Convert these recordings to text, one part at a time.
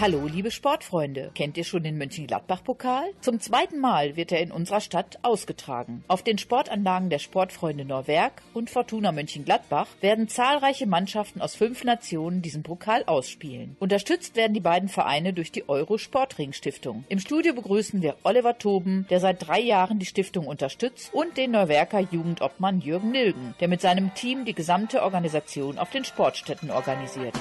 Hallo, liebe Sportfreunde. Kennt ihr schon den Mönchengladbach-Pokal? Zum zweiten Mal wird er in unserer Stadt ausgetragen. Auf den Sportanlagen der Sportfreunde Norwerk und Fortuna Mönchengladbach werden zahlreiche Mannschaften aus fünf Nationen diesen Pokal ausspielen. Unterstützt werden die beiden Vereine durch die Euro Sportring Stiftung. Im Studio begrüßen wir Oliver Toben, der seit drei Jahren die Stiftung unterstützt, und den Neuwerker Jugendobmann Jürgen Nilgen, der mit seinem Team die gesamte Organisation auf den Sportstätten organisiert.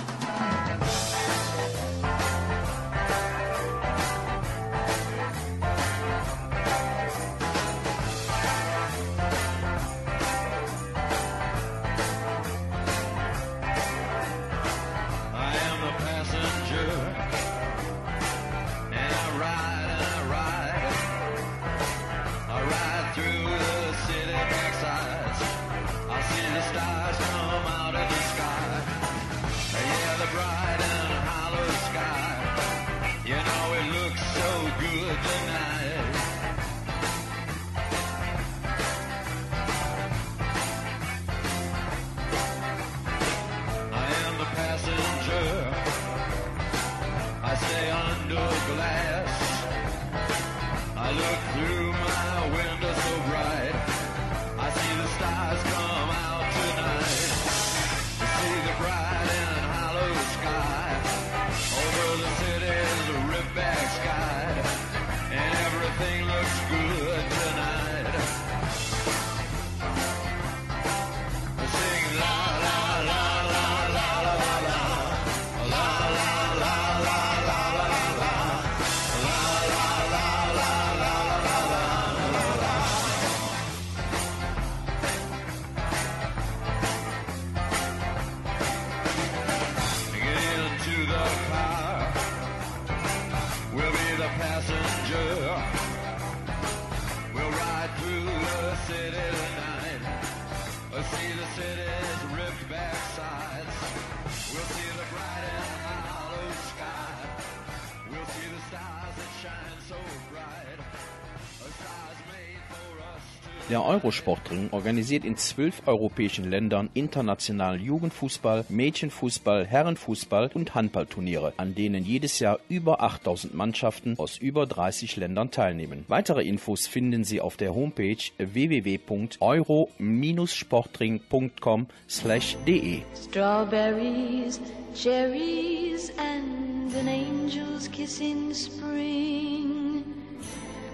Eurosportring organisiert in zwölf europäischen Ländern international Jugendfußball, Mädchenfußball, Herrenfußball und Handballturniere, an denen jedes Jahr über 8000 Mannschaften aus über 30 Ländern teilnehmen. Weitere Infos finden Sie auf der Homepage www.euro-sportring.com/de. Strawberries, cherries, and an angel's kiss in spring.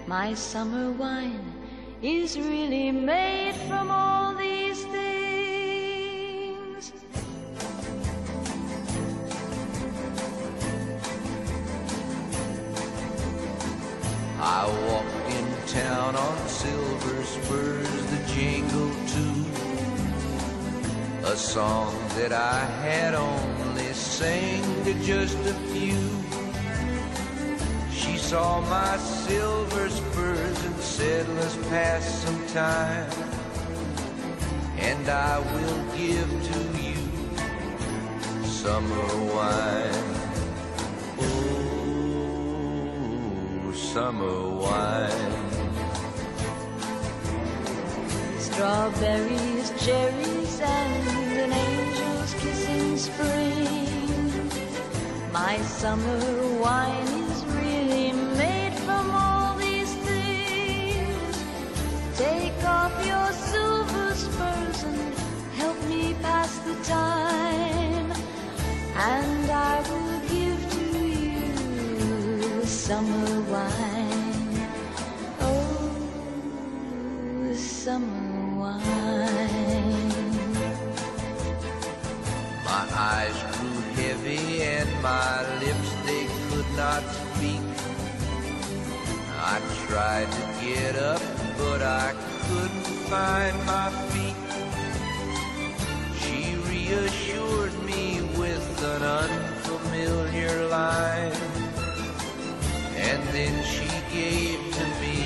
My summer wine is really made from all these things. I walked in town on silver spurs the jingle too. A song that I had only sang to just a few. Saw my silver spurs and said, let's pass some time. And I will give to you summer wine. Oh, summer wine. Strawberries, cherries, and an angel's kiss in spring. My summer wine off your silver spurs and help me pass the time. And I will give to you summer wine. Oh, summer wine. My eyes grew heavy and my lips they could not speak. I tried to get up, but I find my feet. She reassured me with an unfamiliar line, and then she gave to me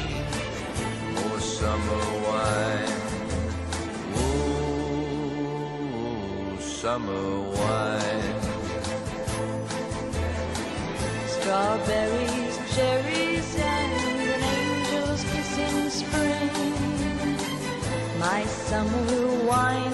more summer wine. Oh, summer wine. Strawberries, My summer wine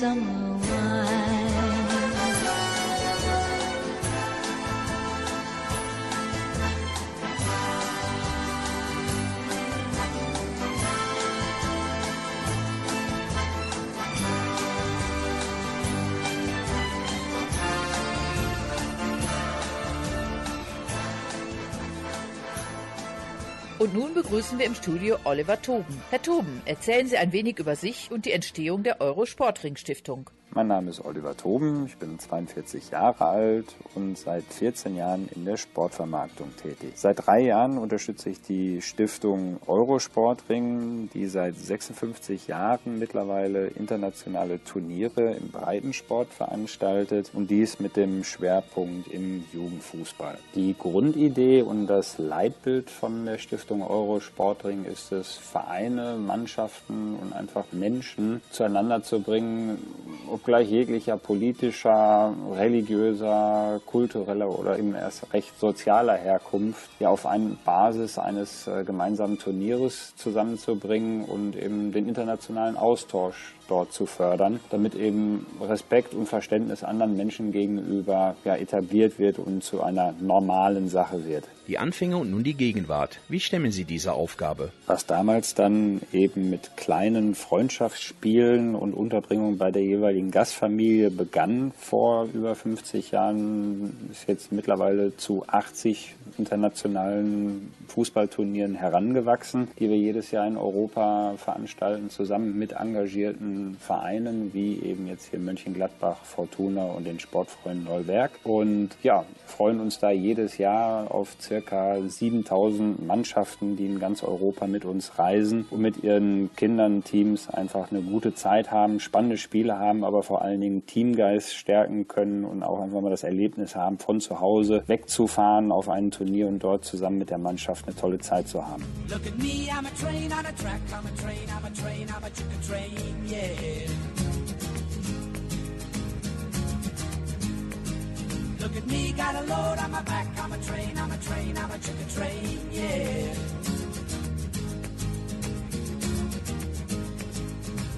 summer wine. Und nun begrüßen wir im Studio Oliver Toben. Herr Toben, erzählen Sie ein wenig über sich und die Entstehung der Eurosportring Stiftung. Mein Name ist Oliver Toben, ich bin 42 Jahre alt und seit 14 Jahren in der Sportvermarktung tätig. Seit drei Jahren unterstütze ich die Stiftung Eurosportring, die seit 56 Jahren mittlerweile internationale Turniere im Breitensport veranstaltet und dies mit dem Schwerpunkt im Jugendfußball. Die Grundidee und das Leitbild von der Stiftung Eurosportring ist es, Vereine, Mannschaften und einfach Menschen zueinander zu bringen, obgleich jeglicher politischer, religiöser, kultureller oder eben erst recht sozialer Herkunft, ja auf eine Basis eines äh, gemeinsamen Turnieres zusammenzubringen und eben den internationalen Austausch dort zu fördern, damit eben Respekt und Verständnis anderen Menschen gegenüber ja, etabliert wird und zu einer normalen Sache wird. Die Anfänge und nun die Gegenwart. Wie stemmen Sie diese Aufgabe? Was damals dann eben mit kleinen Freundschaftsspielen und Unterbringung bei der jeweiligen Gastfamilie begann vor über 50 Jahren, ist jetzt mittlerweile zu 80 internationalen Fußballturnieren herangewachsen, die wir jedes Jahr in Europa veranstalten, zusammen mit engagierten Vereinen wie eben jetzt hier Mönchengladbach, Fortuna und den Sportfreunden Neuwerk. Und ja, freuen uns da jedes Jahr auf circa 7000 Mannschaften, die in ganz Europa mit uns reisen und mit ihren Kindern, Teams einfach eine gute Zeit haben, spannende Spiele haben, aber vor allen Dingen Teamgeist stärken können und auch einfach mal das Erlebnis haben, von zu Hause wegzufahren auf ein Turnier und dort zusammen mit der Mannschaft eine tolle Zeit zu haben. Look at me, I'm a train on a track, I'm a train, I'm a train, I'm a train, yeah. Look at me, got a load on my back, I'm a train, I'm a train, I'm a chicken train, yeah.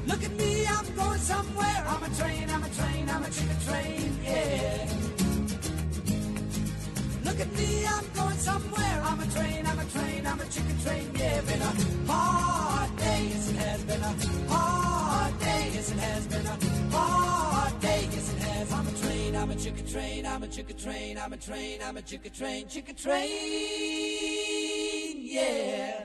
Look at me, I'm going somewhere, I'm a train, I'm a train, I'm a chicken train, yeah. Look at me, I'm going somewhere. I'm a train, I'm a train, I'm a chicken train. Yeah, been a hard day, yes it has been a hard day, yes it has been a hard day, yes it has. I'm a train, I'm a chicken train, I'm a chicken train, I'm a train, I'm a chicken train, chicken train. Yeah.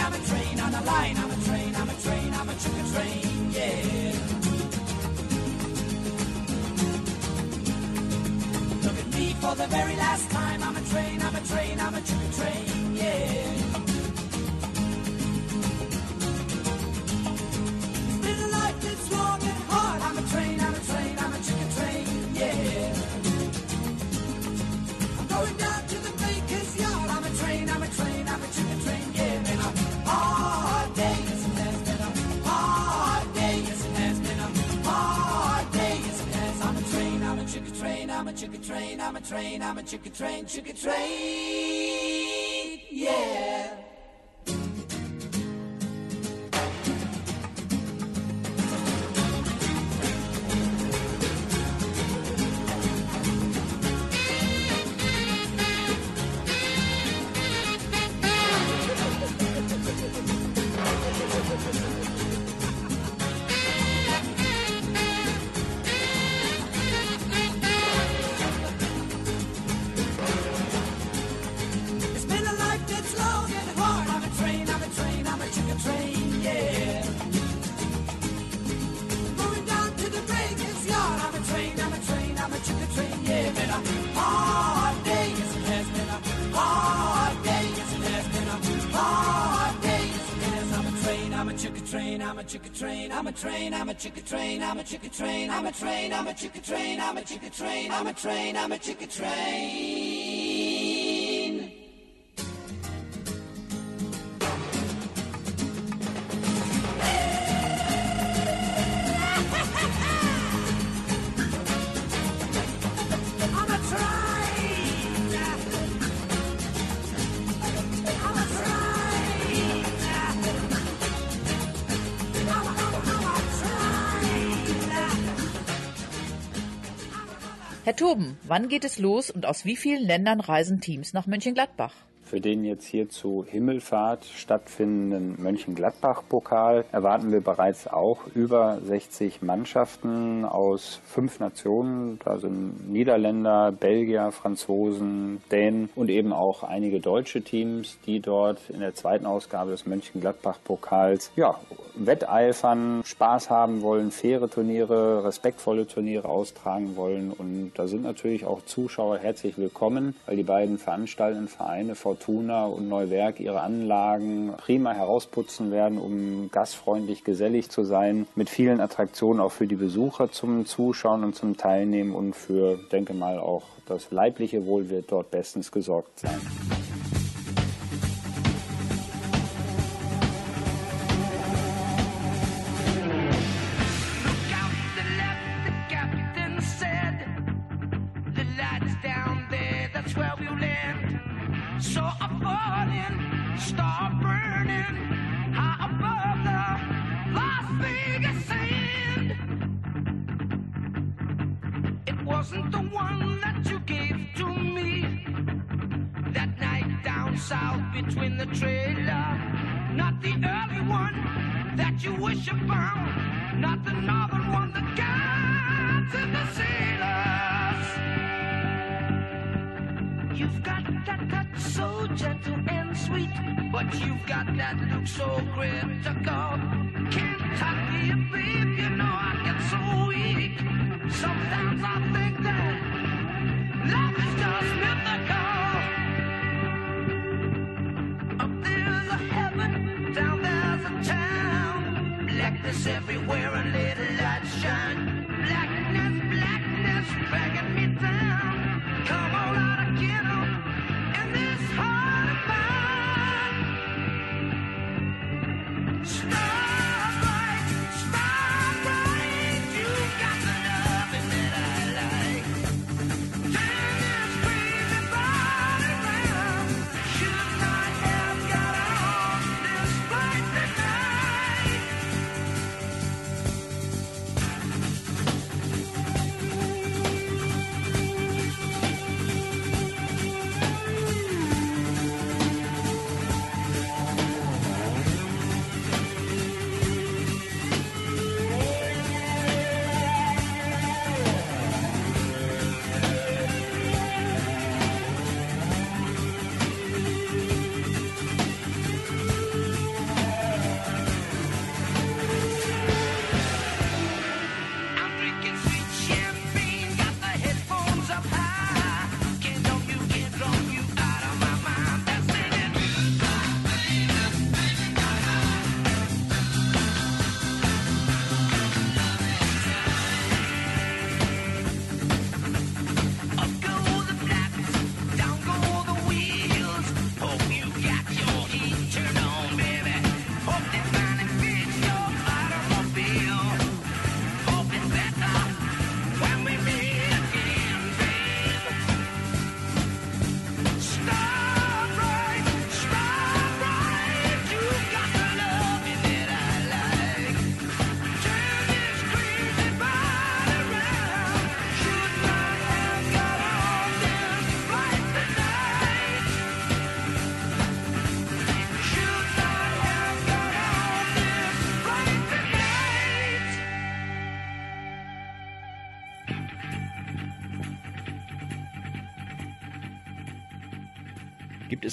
I'm a train on a line, I'm a train, I'm a train, I'm a chicken train, yeah. Look at me for the very last time, I'm a train, I'm a train, I'm a chicken train, yeah. I'm a train, I'm a chicken train, chicken train. Yeah. Train, I'm a chicken train. Herr Toben, wann geht es los und aus wie vielen Ländern reisen Teams nach Mönchengladbach? Für den jetzt hier zu Himmelfahrt stattfindenden Mönchengladbach-Pokal erwarten wir bereits auch über 60 Mannschaften aus fünf Nationen. Da sind Niederländer, Belgier, Franzosen, Dänen und eben auch einige deutsche Teams, die dort in der zweiten Ausgabe des Mönchengladbach-Pokals ja, wetteifern, Spaß haben wollen, faire Turniere, respektvolle Turniere austragen wollen. Und da sind natürlich auch Zuschauer herzlich willkommen, weil die beiden veranstaltenden Vereine Fortuna und Neuwerk ihre Anlagen prima herausputzen werden, um gastfreundlich, gesellig zu sein, mit vielen Attraktionen auch für die Besucher zum Zuschauen und zum Teilnehmen und für, denke mal, auch das leibliche Wohl wird dort bestens gesorgt sein. Sweet, but you've got that look so critical. Kentucky, babe,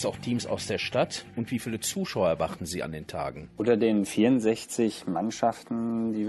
auch Teams aus der Stadt? Und wie viele Zuschauer erwarten Sie an den Tagen? Unter den 64 Mannschaften,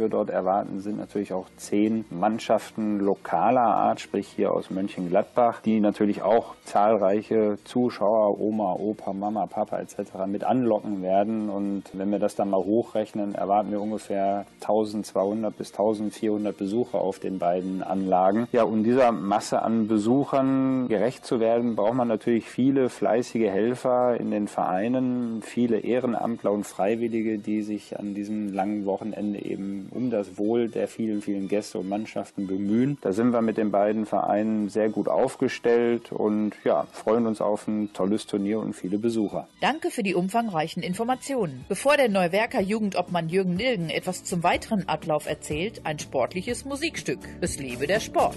wir dort erwarten, sind natürlich auch zehn Mannschaften lokaler Art, sprich hier aus Mönchengladbach, die natürlich auch zahlreiche Zuschauer, Oma, Opa, Mama, Papa etc. mit anlocken werden. Und wenn wir das dann mal hochrechnen, erwarten wir ungefähr 1200 bis 1400 Besucher auf den beiden Anlagen. Ja, um dieser Masse an Besuchern gerecht zu werden, braucht man natürlich viele fleißige Helfer in den Vereinen, viele Ehrenamtler und Freiwillige, die sich an diesem langen Wochenende eben um das Wohl der vielen, vielen Gäste und Mannschaften bemühen. Da sind wir mit den beiden Vereinen sehr gut aufgestellt und ja, freuen uns auf ein tolles Turnier und viele Besucher. Danke für die umfangreichen Informationen. Bevor der Neuwerker Jugendobmann Jürgen Nilgen etwas zum weiteren Ablauf erzählt, ein sportliches Musikstück. Es lebe der Sport.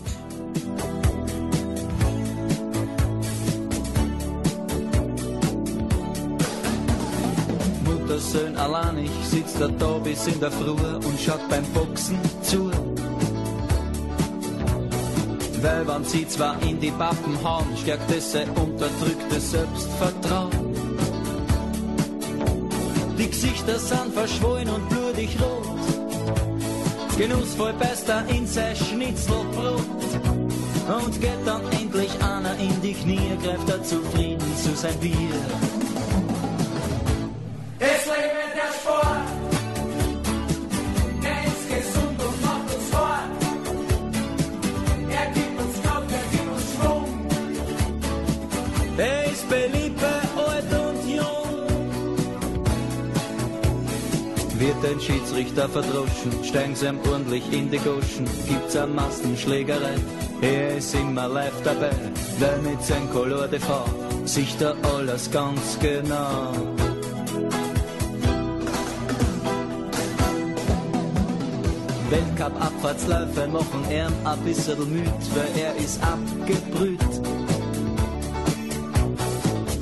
Muttersöhn alleinig sitzt er da bis in der Früh und schaut beim Boxen zu. Weil wenn sie zwar in die Pappen hauen, stärkt es sein unterdrücktes Selbstvertrauen. Die Gesichter sind verschwollen und blutig rot. Genussvoll beißt er in sein Schnitzelbrot. Und geht dann endlich einer in die Knie, greift er zufrieden zu sein Bier. Ein Schiedsrichter verdroschen, steigen sie ihm ordentlich in die Goschen, gibt's eine Massenschlägerei. Er ist immer live dabei, weil mit seinem Color Fond sieht er alles ganz genau. Weltcup-Abfahrtsläufe machen er ein bisschen müd, weil er ist abgebrüht.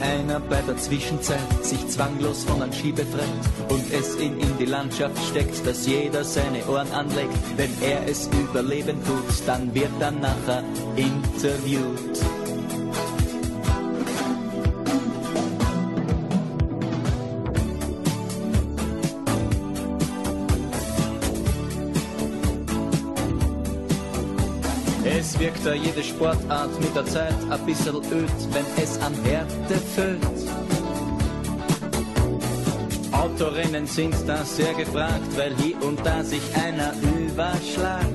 Einer bei der Zwischenzeit sich zwanglos von einem Ski befreit und es ihn in die Landschaft steckt, dass jeder seine Ohren anlegt, wenn er es überleben tut, dann wird er nachher interviewt. Da jede Sportart mit der Zeit ein bisschen öd, wenn es an Härte füllt. Autorennen sind da sehr gefragt, weil hier und da sich einer überschlagt.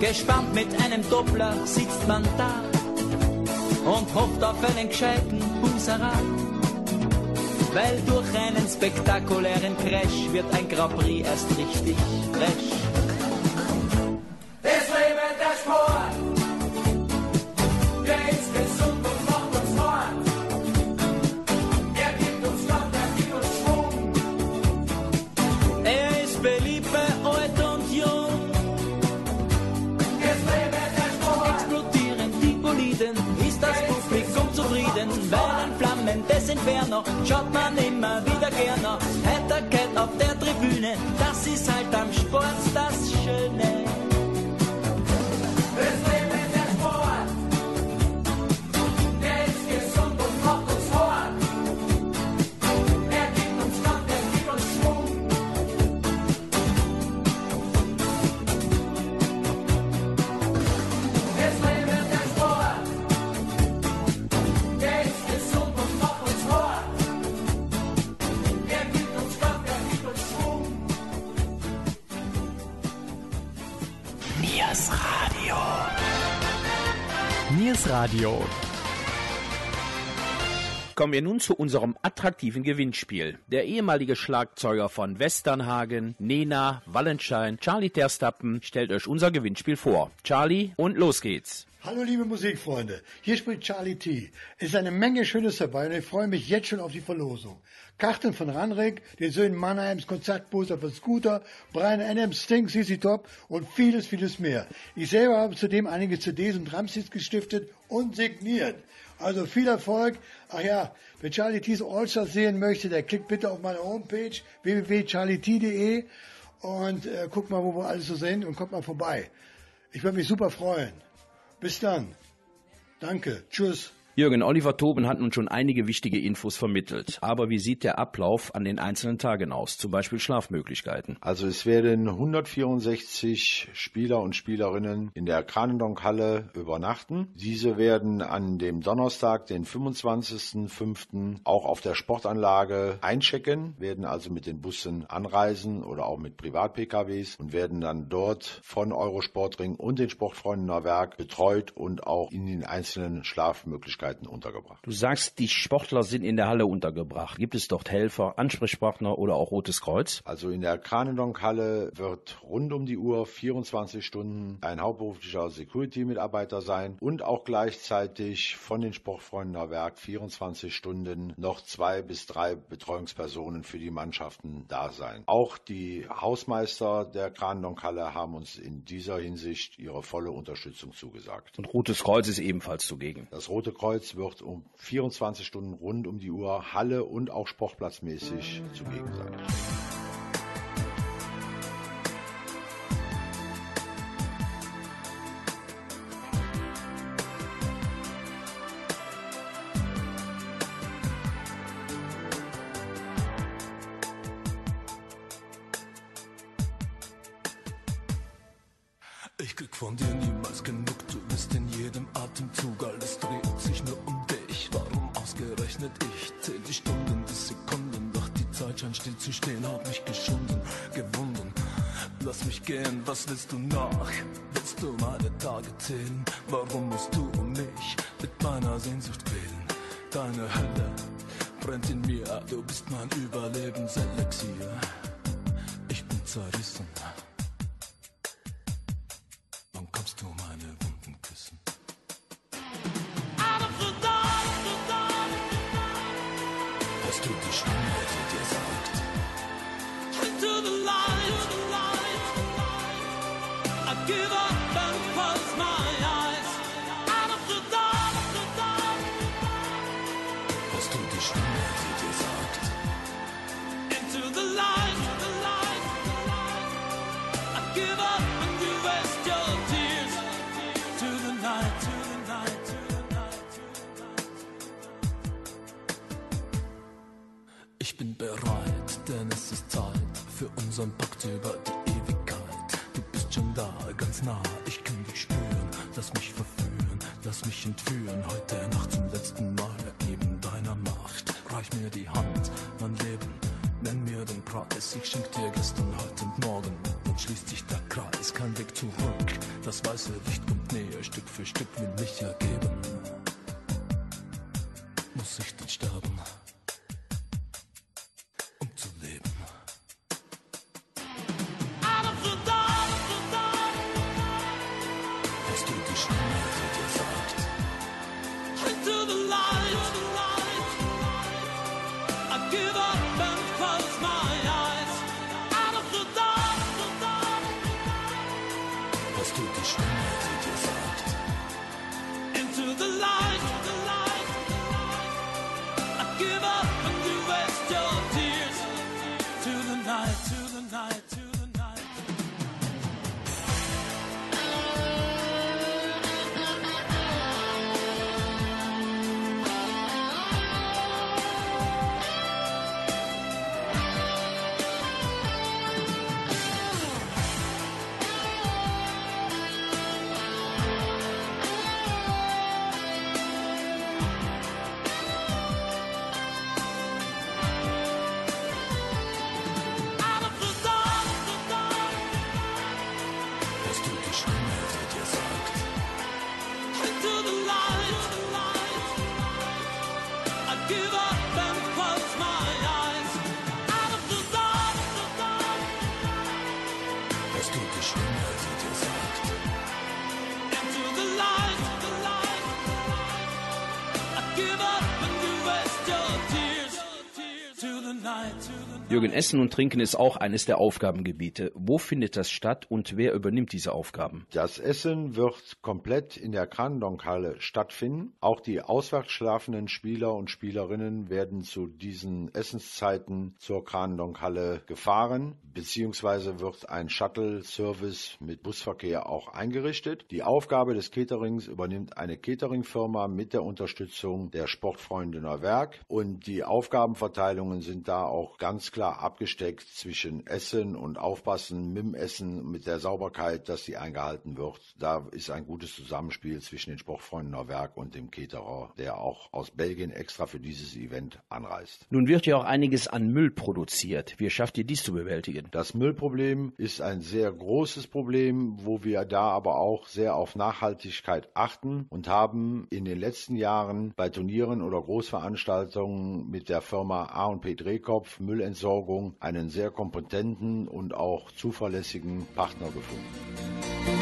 Gespannt mit einem Doppler sitzt man da und hofft auf einen gescheiten Buserat. Weil durch einen spektakulären Crash wird ein Grand Prix erst richtig fresh. Inferno schaut man immer wieder gerne. Heiterkeit auf der Tribüne, das ist halt am Kommen wir nun zu unserem attraktiven Gewinnspiel. Der ehemalige Schlagzeuger von Westernhagen, Nena, Wallenschein, Charlie Terstappen stellt euch unser Gewinnspiel vor. Charlie, und los geht's. Hallo liebe Musikfreunde, hier spricht Charlie T. Es ist eine Menge Schönes dabei und ich freue mich jetzt schon auf die Verlosung. Karten von Ranrik, den Söhnen Mannheims, Konzertbooster von Scooter, Brian Adams, Sting, CC Top und vieles, vieles mehr. Ich selber habe zudem einige CDs und Drumsticks gestiftet und signiert. Also viel Erfolg. Ach ja, wer Charlie T's Allstars sehen möchte, der klickt bitte auf meine Homepage www.charliet.de und äh, guckt mal, wo wir alles so sind und kommt mal vorbei. Ich würde mich super freuen. Bis dann. Danke. Tschüss. Jürgen, Oliver Toben hat nun schon einige wichtige Infos vermittelt. Aber wie sieht der Ablauf an den einzelnen Tagen aus? Zum Beispiel Schlafmöglichkeiten. Also es werden 164 Spieler und Spielerinnen in der Kranendonk-Halle übernachten. Diese werden an dem Donnerstag, den 25.05. auch auf der Sportanlage einchecken, werden also mit den Bussen anreisen oder auch mit Privat-PKWs und werden dann dort von Eurosportring und den Sportfreunden Neuwerk betreut und auch in den einzelnen Schlafmöglichkeiten untergebracht. Du sagst, die Sportler sind in der Halle untergebracht. Gibt es dort Helfer, Ansprechpartner oder auch Rotes Kreuz? Also in der Kranendonk-Halle wird rund um die Uhr 24 Stunden ein hauptberuflicher Security-Mitarbeiter sein und auch gleichzeitig von den Sportfreunden Werk 24 Stunden noch zwei bis drei Betreuungspersonen für die Mannschaften da sein. Auch die Hausmeister der Kranendonk-Halle haben uns in dieser Hinsicht ihre volle Unterstützung zugesagt. Und Rotes Kreuz ist ebenfalls zugegen. Das Rote Kreuz wird um 24 Stunden rund um die Uhr Halle und auch sportplatzmäßig zugegen sein. Meiner Sehnsucht quälen? Deine Hölle brennt in mir, du bist mein Überlebenselixier. Ich bin zerrissen. Hörst du die Stimme, die dir sagt? Jürgen, Essen und Trinken ist auch eines der Aufgabengebiete. Wo findet das statt und wer übernimmt diese Aufgaben? Das Essen wird komplett in der Kranendonk-Halle stattfinden. Auch die auswärts schlafenden Spieler und Spielerinnen werden zu diesen Essenszeiten zur Kranendonk-Halle gefahren, beziehungsweise wird ein Shuttle-Service mit Busverkehr auch eingerichtet. Die Aufgabe des Caterings übernimmt eine Cateringfirma mit der Unterstützung der Sportfreunde Neuwerk und die Aufgabenverteilungen sind da auch ganz klar abgesteckt zwischen Essen und Aufpassen mit dem Essen, mit der Sauberkeit, dass die eingehalten wird. Da ist ein gutes Zusammenspiel zwischen den Sportfreunden Neuwerk und dem Caterer, der auch aus Belgien extra für dieses Event anreist. Nun wird ja auch einiges an Müll produziert. Wie schafft ihr dies zu bewältigen? Das Müllproblem ist ein sehr großes Problem, wo wir da aber auch sehr auf Nachhaltigkeit achten und haben in den letzten Jahren bei Turnieren oder Großveranstaltungen mit der Firma A&P Drehkopf Müllentsorgung einen sehr kompetenten und auch zuverlässigen Partner gefunden.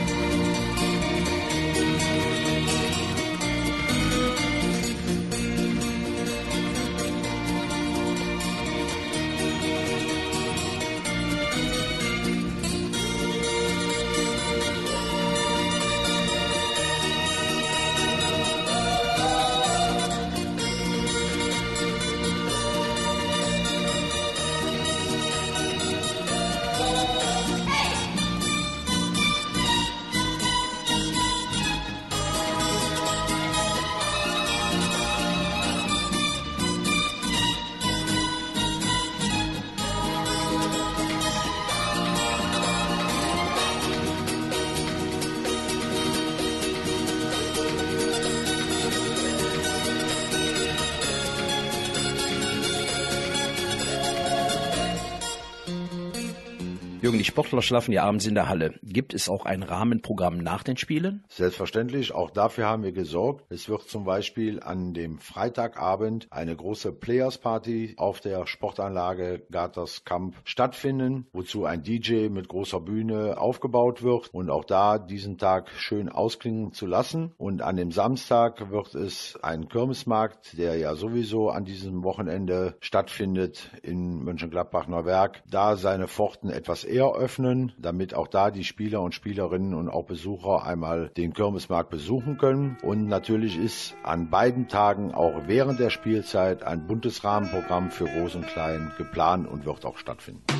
Sportler schlafen ja abends in der Halle. Gibt es auch ein Rahmenprogramm nach den Spielen? Selbstverständlich, auch dafür haben wir gesorgt. Es wird zum Beispiel an dem Freitagabend eine große Players Party auf der Sportanlage Gaters Camp stattfinden, wozu ein DJ mit großer Bühne aufgebaut wird und auch da diesen Tag schön ausklingen zu lassen. Und an dem Samstag wird es einen Kirmesmarkt, der ja sowieso an diesem Wochenende stattfindet in Mönchengladbach-Neuwerk, da seine Pforten etwas eher öffnen, damit auch da die Spieler und Spielerinnen und auch Besucher einmal den Kirmesmarkt besuchen können. Und natürlich ist an beiden Tagen auch während der Spielzeit ein buntes Rahmenprogramm für Groß und Klein geplant und wird auch stattfinden.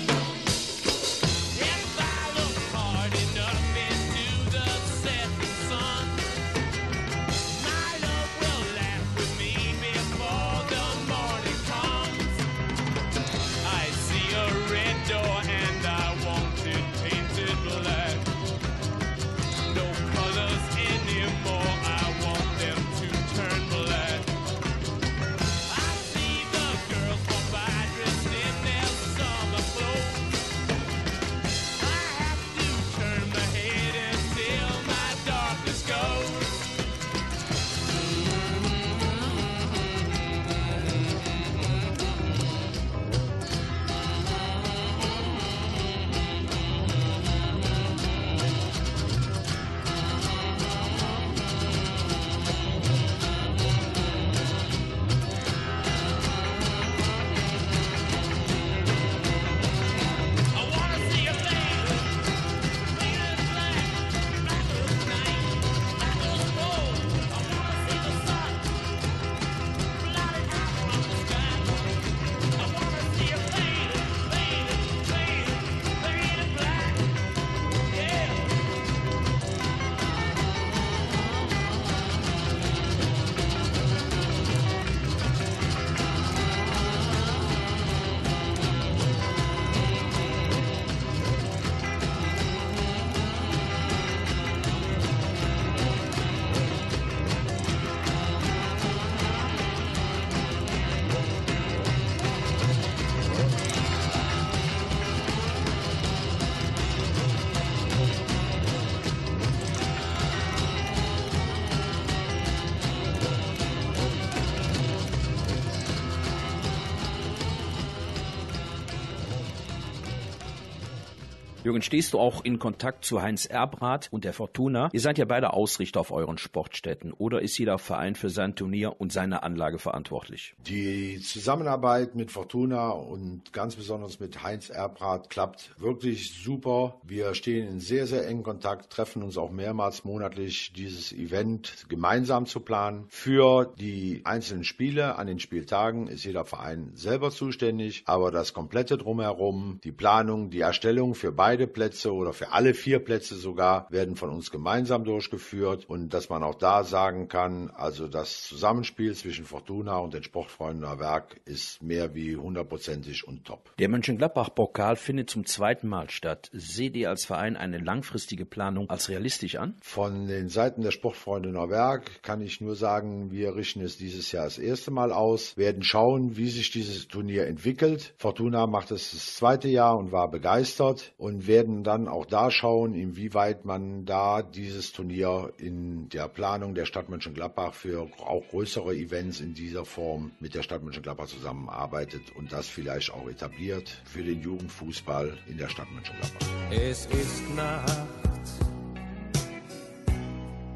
Jürgen, stehst du auch in Kontakt zu Heinz Erbrath und der Fortuna? Ihr seid ja beide Ausrichter auf euren Sportstätten. Oder ist jeder Verein für sein Turnier und seine Anlage verantwortlich? Die Zusammenarbeit mit Fortuna und ganz besonders mit Heinz Erbrath klappt wirklich super. Wir stehen in sehr, sehr engen Kontakt, treffen uns auch mehrmals monatlich, dieses Event gemeinsam zu planen. Für die einzelnen Spiele an den Spieltagen ist jeder Verein selber zuständig, aber das komplette Drumherum, die Planung, die Erstellung für beide beide Plätze oder für alle vier Plätze sogar werden von uns gemeinsam durchgeführt und dass man auch da sagen kann, also das Zusammenspiel zwischen Fortuna und den Sportfreunden Werk ist mehr wie hundertprozentig und top. Der Mönchengladbach-Pokal findet zum zweiten Mal statt. Seht ihr als Verein eine langfristige Planung als realistisch an? Von den Seiten der Sportfreunde Werk kann ich nur sagen, wir richten es dieses Jahr das erste Mal aus, werden schauen, wie sich dieses Turnier entwickelt. Fortuna macht es das zweite Jahr und war begeistert und werden dann auch da schauen, inwieweit man da dieses Turnier in der Planung der Stadt Mönchengladbach für auch größere Events in dieser Form mit der Stadt Mönchengladbach zusammenarbeitet und das vielleicht auch etabliert für den Jugendfußball in der Stadt Mönchengladbach. Es ist Nacht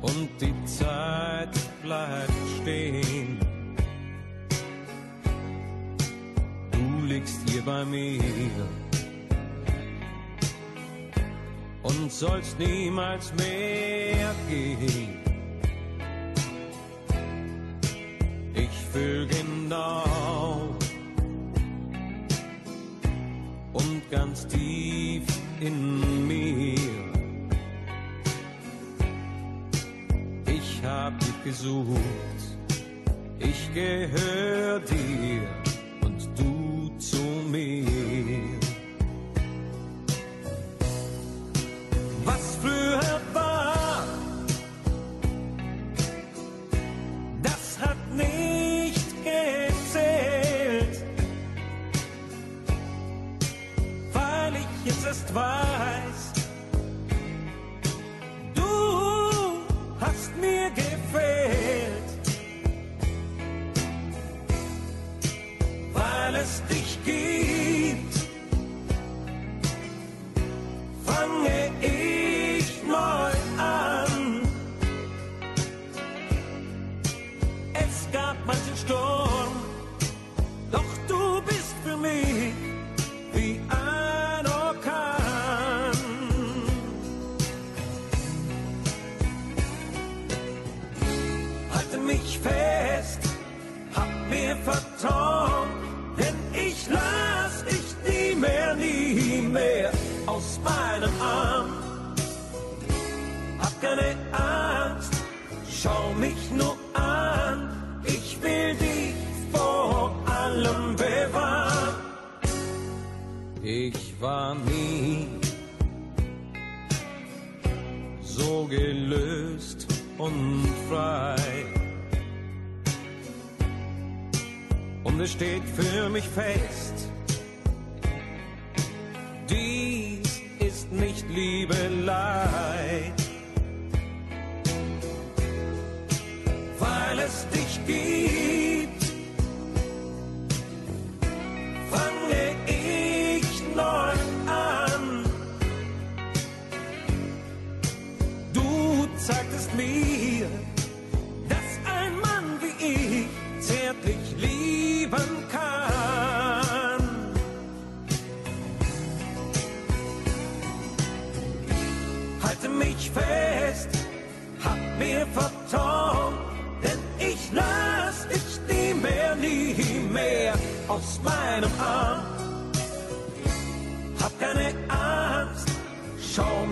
und die Zeit bleibt stehen. Du liegst hier bei mir und sollst niemals mehr gehen. Ich fühl genau und ganz tief in mir. Ich hab dich gesucht, ich gehör dir und du zu mir.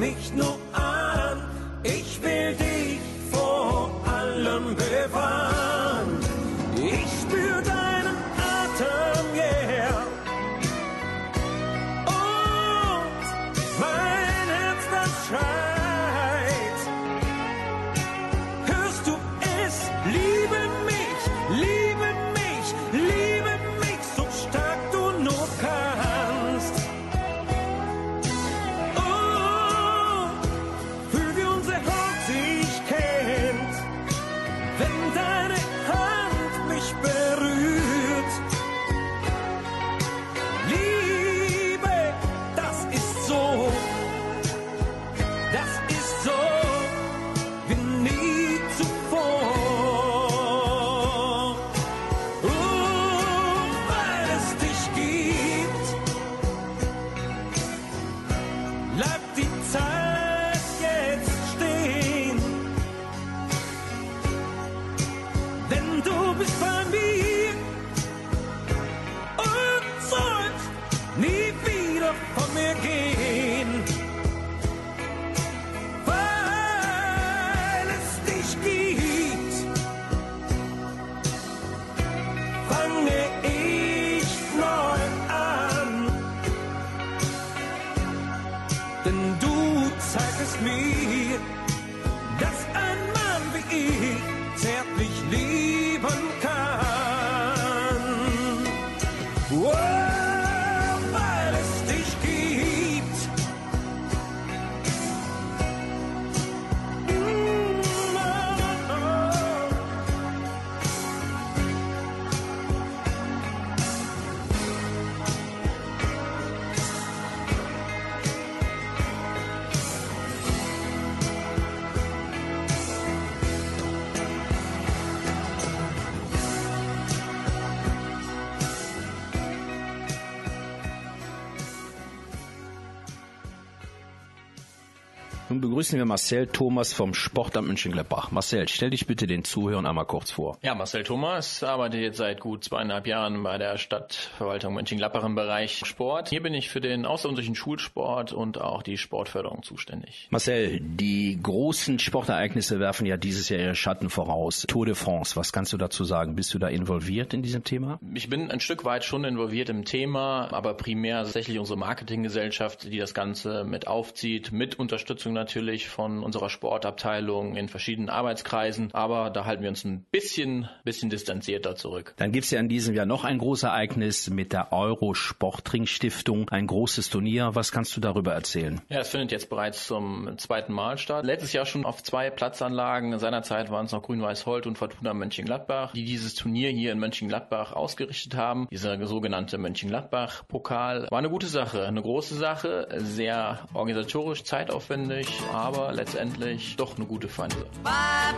Mich nur begrüßen wir Marcel Thomas vom Sportamt München-Gladbach. Marcel, stell dich bitte den Zuhörern einmal kurz vor. Ja, Marcel Thomas arbeitet jetzt seit gut zweieinhalb Jahren bei der Stadtverwaltung Mönchengladbach im Bereich Sport. Hier bin ich für den außerordentlichen Schulsport und auch die Sportförderung zuständig. Marcel, die großen Sportereignisse werfen ja dieses Jahr ihre Schatten voraus. Tour de France, was kannst du dazu sagen? Bist du da involviert in diesem Thema? Ich bin ein Stück weit schon involviert im Thema, aber primär tatsächlich unsere Marketinggesellschaft, die das Ganze mit aufzieht, mit Unterstützung natürlich von unserer Sportabteilung in verschiedenen Arbeitskreisen. Aber da halten wir uns ein bisschen, bisschen distanzierter zurück. Dann gibt's ja in diesem Jahr noch ein großes Ereignis mit der Euro Sportring Stiftung, ein großes Turnier. Was kannst du darüber erzählen? Ja, es findet jetzt bereits zum zweiten Mal statt. Letztes Jahr schon auf zwei Platzanlagen. Seinerzeit waren es noch Grün-Weiß-Holt und Fortuna Mönchengladbach, die dieses Turnier hier in Mönchengladbach ausgerichtet haben. Dieser sogenannte Mönchengladbach-Pokal war eine gute Sache, eine große Sache, sehr organisatorisch, zeitaufwendig, aber letztendlich doch eine gute Feinde. Bye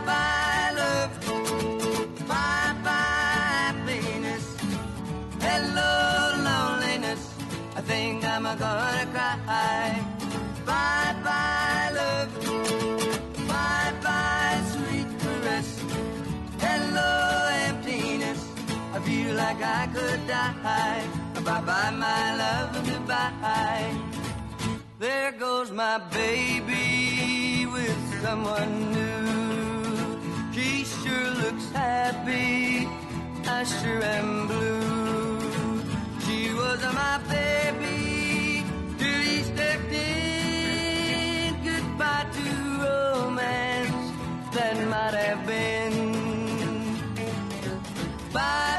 bye love, bye bye happiness, hello loneliness. I think I'm gonna cry. Bye bye love, bye bye sweet caress, hello emptiness. I feel like I could die. Bye bye my love, goodbye. There goes my baby with someone new. She sure looks happy. I sure am blue. She was my baby till he stepped in. Goodbye to romance that might have been. Bye bye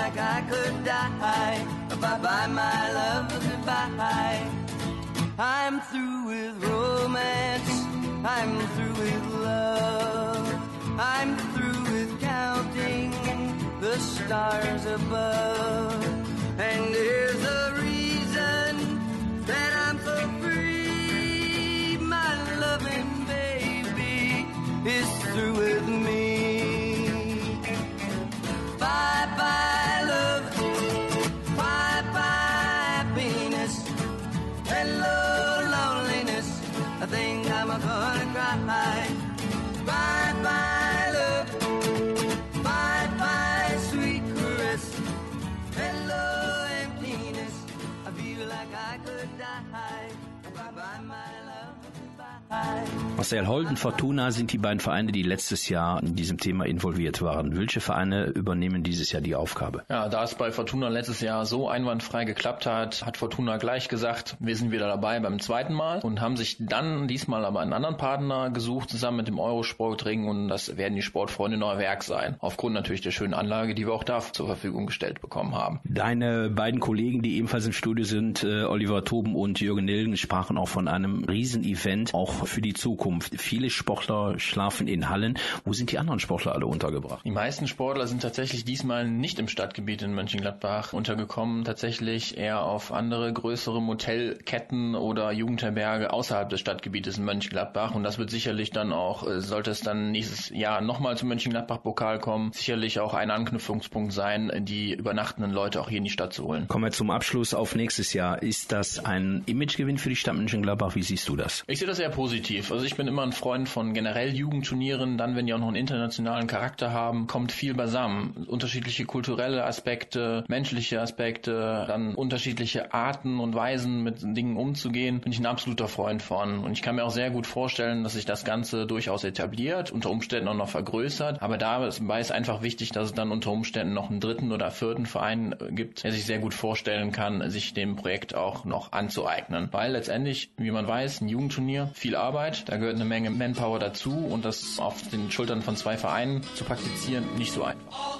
like I could die. Bye bye, my love. Goodbye. I'm through with romance. I'm through with love. I'm through with counting the stars above. And there's a reason that I'm so free. My loving baby is through with me. Marcel Holden, Fortuna sind die beiden Vereine, die letztes Jahr in diesem Thema involviert waren. Welche Vereine übernehmen dieses Jahr die Aufgabe? Ja, da es bei Fortuna letztes Jahr so einwandfrei geklappt hat, hat Fortuna gleich gesagt, wir sind wieder dabei beim zweiten Mal und haben sich dann diesmal aber einen anderen Partner gesucht, zusammen mit dem Eurosportring und das werden die Sportfreunde Neuwerk sein. Aufgrund natürlich der schönen Anlage, die wir auch da zur Verfügung gestellt bekommen haben. Deine beiden Kollegen, die ebenfalls im Studio sind, äh, Oliver Toben und Jürgen Nilgen, sprachen auch von einem Riesenevent, auch für die Zukunft. Viele Sportler schlafen in Hallen. Wo sind die anderen Sportler alle untergebracht? Die meisten Sportler sind tatsächlich diesmal nicht im Stadtgebiet in Mönchengladbach untergekommen, tatsächlich eher auf andere größere Motelketten oder Jugendherberge außerhalb des Stadtgebietes in Mönchengladbach und das wird sicherlich dann auch, äh, sollte es dann nächstes Jahr nochmal zum Mönchengladbach-Pokal kommen, sicherlich auch ein Anknüpfungspunkt sein, die übernachtenden Leute auch hier in die Stadt zu holen. Kommen wir zum Abschluss auf nächstes Jahr. Ist das ein Imagegewinn für die Stadt Mönchengladbach? Wie siehst du das? Ich sehe das eher positiv. Also ich bin immer ein Freund von generell Jugendturnieren, dann wenn die auch noch einen internationalen Charakter haben, kommt viel beisammen. Unterschiedliche kulturelle Aspekte, menschliche Aspekte, dann unterschiedliche Arten und Weisen mit Dingen umzugehen, bin ich ein absoluter Freund von. Und ich kann mir auch sehr gut vorstellen, dass sich das Ganze durchaus etabliert, unter Umständen auch noch vergrößert. Aber dabei ist einfach wichtig, dass es dann unter Umständen noch einen dritten oder vierten Verein gibt, der sich sehr gut vorstellen kann, sich dem Projekt auch noch anzueignen. Weil letztendlich, wie man weiß, ein Jugendturnier, viel Arbeit, da gehört eine Menge Manpower dazu und das auf den Schultern von zwei Vereinen zu praktizieren, nicht so einfach.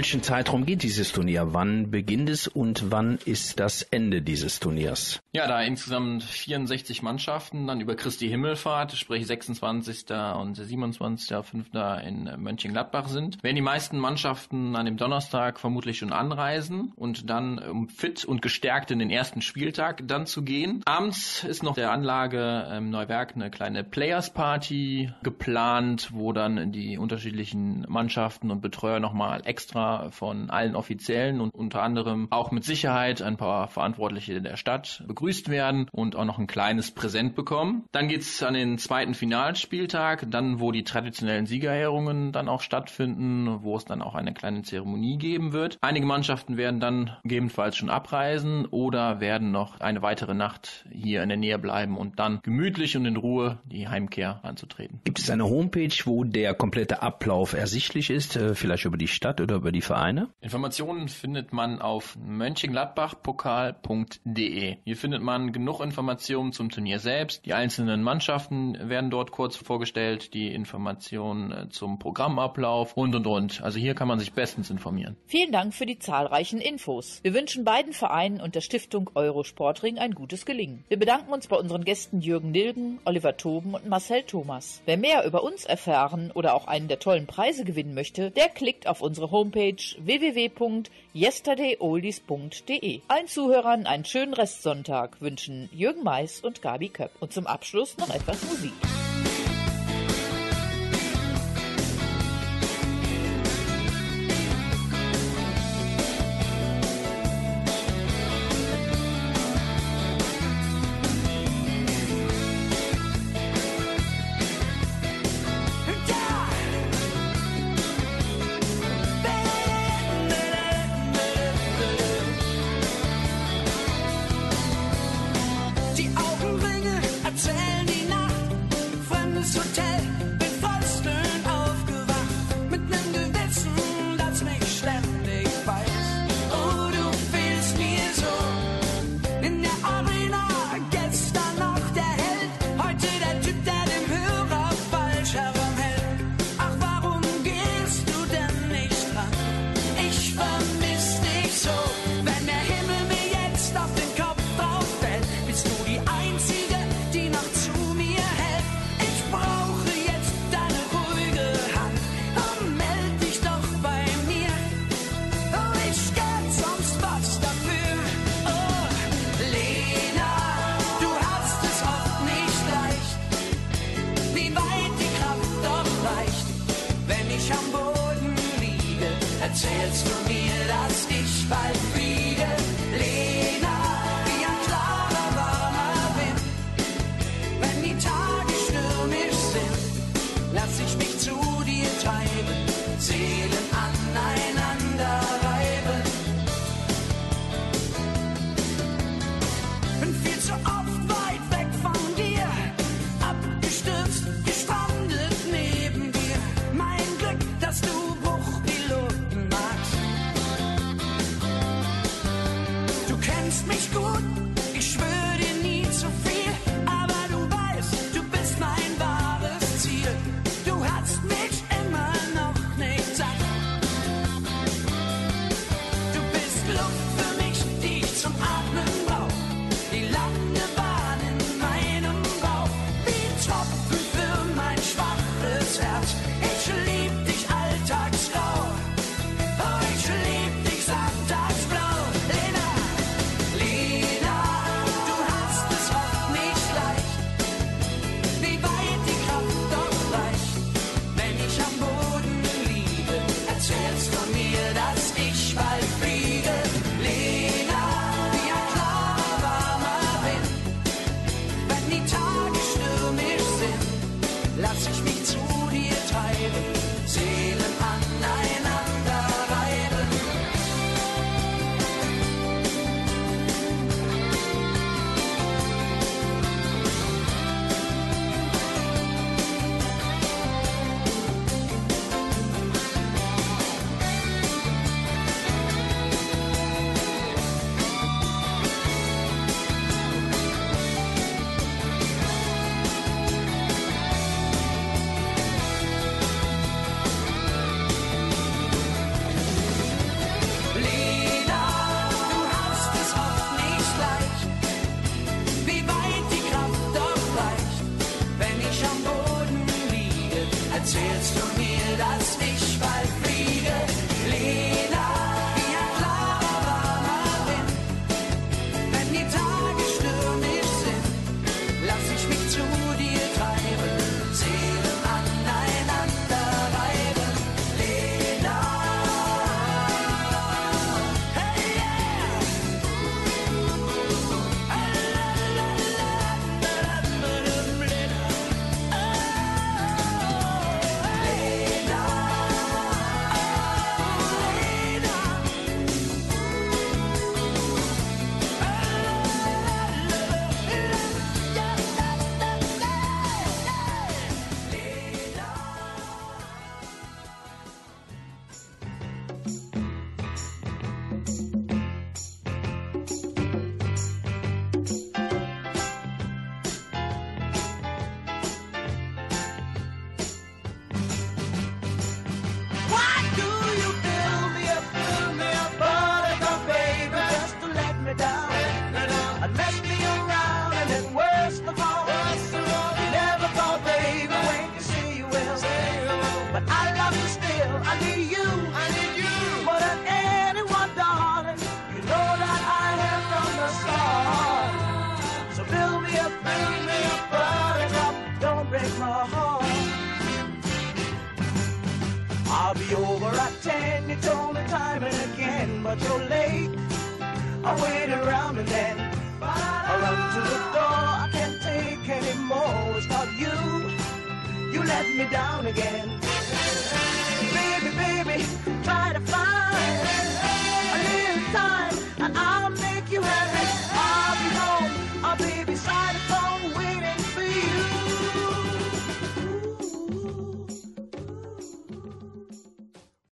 Welchen Zeitraum geht dieses Turnier? Wann beginnt es und wann ist das Ende dieses Turniers? Ja, da insgesamt 64 Mannschaften dann über Christi Himmelfahrt, sprich 26. und 27.05. in Mönchengladbach sind, werden die meisten Mannschaften an dem Donnerstag vermutlich schon anreisen und dann um fit und gestärkt in den ersten Spieltag dann zu gehen. Abends ist noch der Anlage im Neuwerk eine kleine Players Party geplant, wo dann die unterschiedlichen Mannschaften und Betreuer nochmal extra von allen Offiziellen und unter anderem auch mit Sicherheit ein paar Verantwortliche der Stadt begrüßt werden und auch noch ein kleines Präsent bekommen. Dann geht's an den zweiten Finalspieltag, dann wo die traditionellen Siegerehrungen dann auch stattfinden, wo es dann auch eine kleine Zeremonie geben wird. Einige Mannschaften werden dann gegebenenfalls schon abreisen oder werden noch eine weitere Nacht hier in der Nähe bleiben und dann gemütlich und in Ruhe die Heimkehr anzutreten. Gibt es eine Homepage, wo der komplette Ablauf ersichtlich ist, äh, vielleicht über die Stadt oder über die Vereine? Informationen findet man auf mönchengladbachpokal.de. Hier findet man genug Informationen zum Turnier selbst. Die einzelnen Mannschaften werden dort kurz vorgestellt, die Informationen äh, zum Programmablauf und und und. Also hier kann man sich bestens informieren. Vielen Dank für die zahlreichen Infos. Wir wünschen beiden Vereinen und der Stiftung Eurosportring ein gutes Gelingen. Wir bedanken uns bei unseren Gästen Jürgen Nilgen, Oliver Toben und Marcel Thomas. Wer mehr über uns erfahren oder auch einen der tollen Preise gewinnen möchte, der klickt auf unsere Homepage www.yesterdayoldies.de. Allen Zuhörern einen schönen Restsonntag wünschen Jürgen Mais und Gabi Köpp. Und zum Abschluss noch etwas Musik.